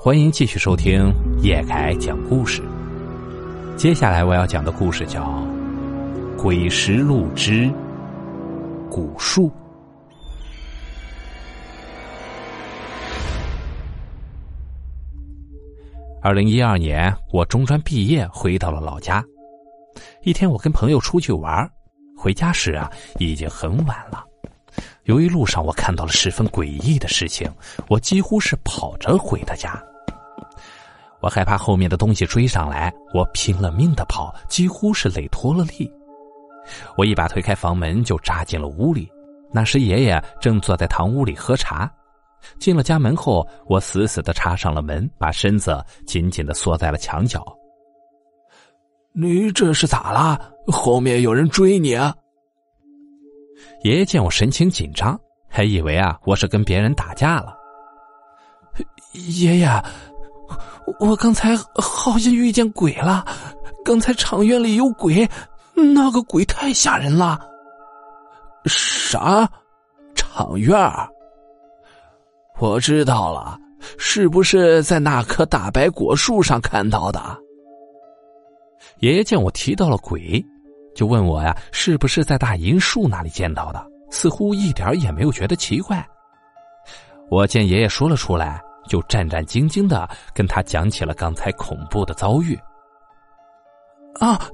欢迎继续收听叶凯讲故事。接下来我要讲的故事叫《鬼石路之古树》。二零一二年，我中专毕业，回到了老家。一天，我跟朋友出去玩，回家时啊，已经很晚了。由于路上我看到了十分诡异的事情，我几乎是跑着回的家。我害怕后面的东西追上来，我拼了命的跑，几乎是累脱了力。我一把推开房门，就扎进了屋里。那时爷爷正坐在堂屋里喝茶。进了家门后，我死死的插上了门，把身子紧紧的缩在了墙角。你这是咋了？后面有人追你啊？爷爷见我神情紧张，还以为啊我是跟别人打架了。爷爷，我刚才好像遇见鬼了。刚才场院里有鬼，那个鬼太吓人了。啥？场院？我知道了，是不是在那棵大白果树上看到的？爷爷见我提到了鬼。就问我呀，是不是在大银树那里见到的？似乎一点也没有觉得奇怪。我见爷爷说了出来，就战战兢兢的跟他讲起了刚才恐怖的遭遇。啊，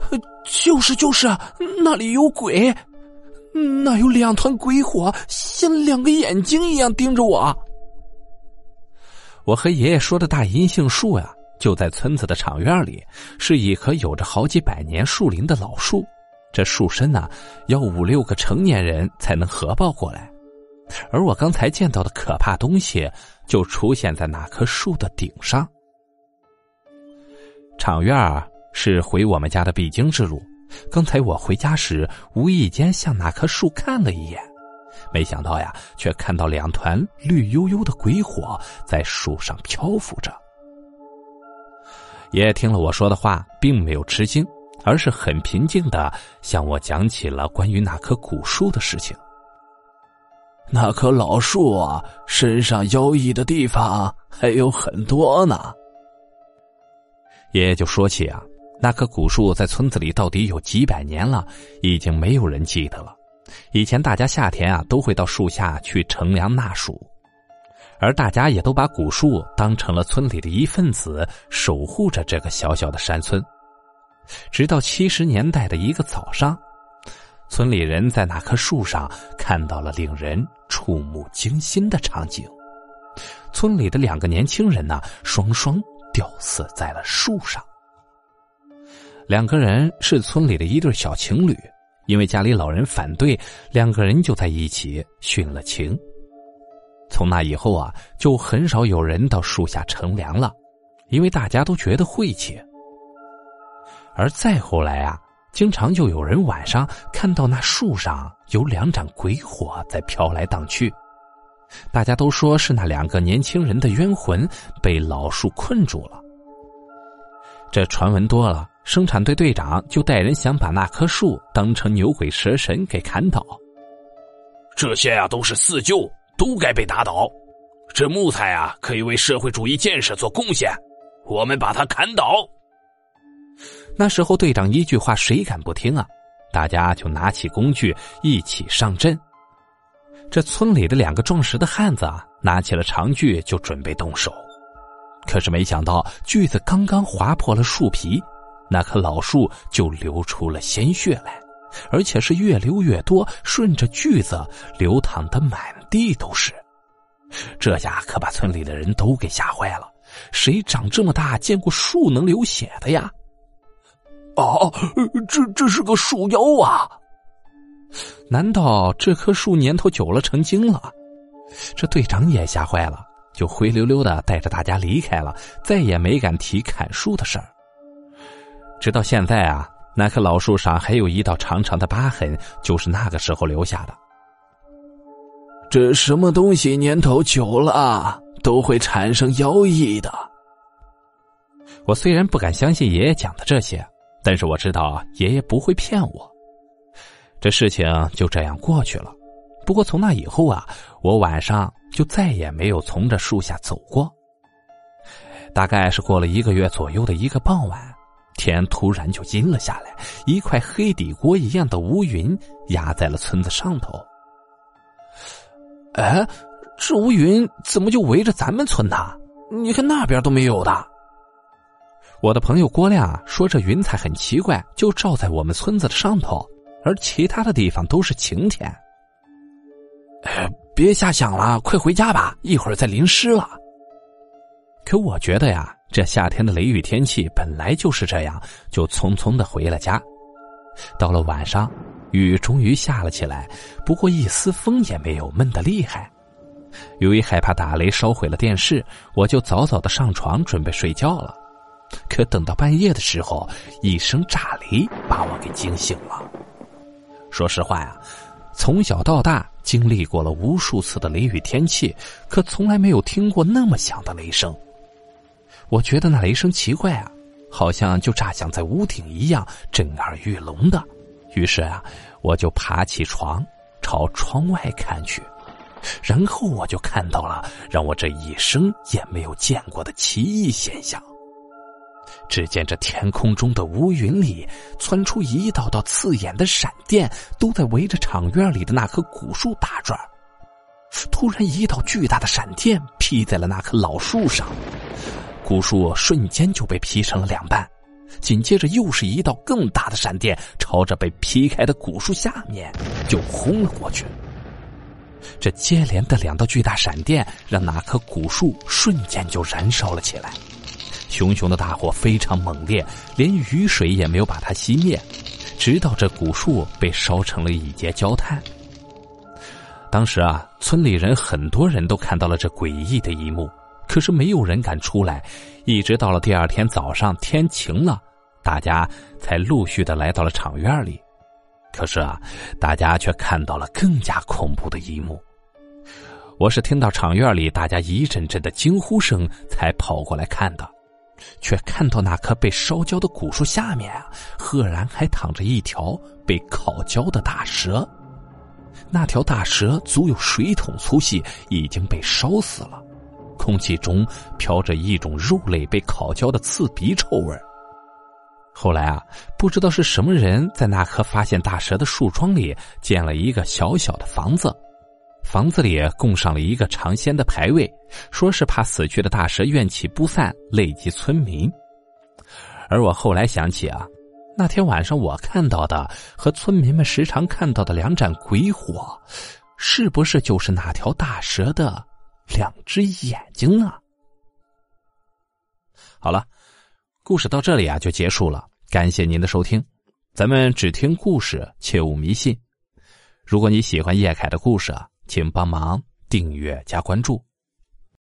就是就是，那里有鬼，那有两团鬼火，像两个眼睛一样盯着我。我和爷爷说的大银杏树呀，就在村子的场院里，是一棵有着好几百年树龄的老树。这树身呢，要五六个成年人才能合抱过来，而我刚才见到的可怕东西就出现在那棵树的顶上。场院是回我们家的必经之路，刚才我回家时无意间向那棵树看了一眼，没想到呀，却看到两团绿油油的鬼火在树上漂浮着。爷爷听了我说的话，并没有吃惊。而是很平静的向我讲起了关于那棵古树的事情。那棵老树啊，身上妖异的地方还有很多呢。爷爷就说起啊，那棵古树在村子里到底有几百年了，已经没有人记得了。以前大家夏天啊都会到树下去乘凉纳暑，而大家也都把古树当成了村里的一份子，守护着这个小小的山村。直到七十年代的一个早上，村里人在那棵树上看到了令人触目惊心的场景。村里的两个年轻人呢，双双吊死在了树上。两个人是村里的一对小情侣，因为家里老人反对，两个人就在一起殉了情。从那以后啊，就很少有人到树下乘凉了，因为大家都觉得晦气。而再后来啊，经常就有人晚上看到那树上有两盏鬼火在飘来荡去，大家都说是那两个年轻人的冤魂被老树困住了。这传闻多了，生产队队长就带人想把那棵树当成牛鬼蛇神给砍倒。这些呀都是四旧，都该被打倒。这木材啊可以为社会主义建设做贡献，我们把它砍倒。那时候队长一句话，谁敢不听啊？大家就拿起工具一起上阵。这村里的两个壮实的汉子啊，拿起了长锯就准备动手。可是没想到锯子刚刚划破了树皮，那棵老树就流出了鲜血来，而且是越流越多，顺着锯子流淌的满地都是。这下可把村里的人都给吓坏了。谁长这么大见过树能流血的呀？哦，这这是个树妖啊！难道这棵树年头久了成精了？这队长也吓坏了，就灰溜溜的带着大家离开了，再也没敢提砍树的事儿。直到现在啊，那棵老树上还有一道长长的疤痕，就是那个时候留下的。这什么东西年头久了都会产生妖异的？我虽然不敢相信爷爷讲的这些。但是我知道爷爷不会骗我，这事情就这样过去了。不过从那以后啊，我晚上就再也没有从这树下走过。大概是过了一个月左右的一个傍晚，天突然就阴了下来，一块黑底锅一样的乌云压在了村子上头。哎，这乌云怎么就围着咱们村呢？你看那边都没有的。我的朋友郭亮说：“这云彩很奇怪，就照在我们村子的上头，而其他的地方都是晴天。”哎，别瞎想了，快回家吧，一会儿再淋湿了。可我觉得呀，这夏天的雷雨天气本来就是这样，就匆匆的回了家。到了晚上，雨终于下了起来，不过一丝风也没有，闷得厉害。由于害怕打雷烧毁了电视，我就早早的上床准备睡觉了。可等到半夜的时候，一声炸雷把我给惊醒了。说实话呀，从小到大经历过了无数次的雷雨天气，可从来没有听过那么响的雷声。我觉得那雷声奇怪啊，好像就炸响在屋顶一样，震耳欲聋的。于是啊，我就爬起床，朝窗外看去，然后我就看到了让我这一生也没有见过的奇异现象。只见这天空中的乌云里窜出一道道刺眼的闪电，都在围着场院里的那棵古树打转。突然，一道巨大的闪电劈在了那棵老树上，古树瞬间就被劈成了两半。紧接着，又是一道更大的闪电朝着被劈开的古树下面就轰了过去。这接连的两道巨大闪电让那棵古树瞬间就燃烧了起来。熊熊的大火非常猛烈，连雨水也没有把它熄灭，直到这古树被烧成了一截焦炭。当时啊，村里人很多人都看到了这诡异的一幕，可是没有人敢出来。一直到了第二天早上，天晴了，大家才陆续的来到了场院里。可是啊，大家却看到了更加恐怖的一幕。我是听到场院里大家一阵阵的惊呼声，才跑过来看的。却看到那棵被烧焦的古树下面啊，赫然还躺着一条被烤焦的大蛇。那条大蛇足有水桶粗细，已经被烧死了。空气中飘着一种肉类被烤焦的刺鼻臭味后来啊，不知道是什么人在那棵发现大蛇的树桩里建了一个小小的房子。房子里供上了一个尝鲜的牌位，说是怕死去的大蛇怨气不散，累及村民。而我后来想起啊，那天晚上我看到的和村民们时常看到的两盏鬼火，是不是就是那条大蛇的两只眼睛啊？好了，故事到这里啊就结束了，感谢您的收听。咱们只听故事，切勿迷信。如果你喜欢叶凯的故事啊。请帮忙订阅加关注。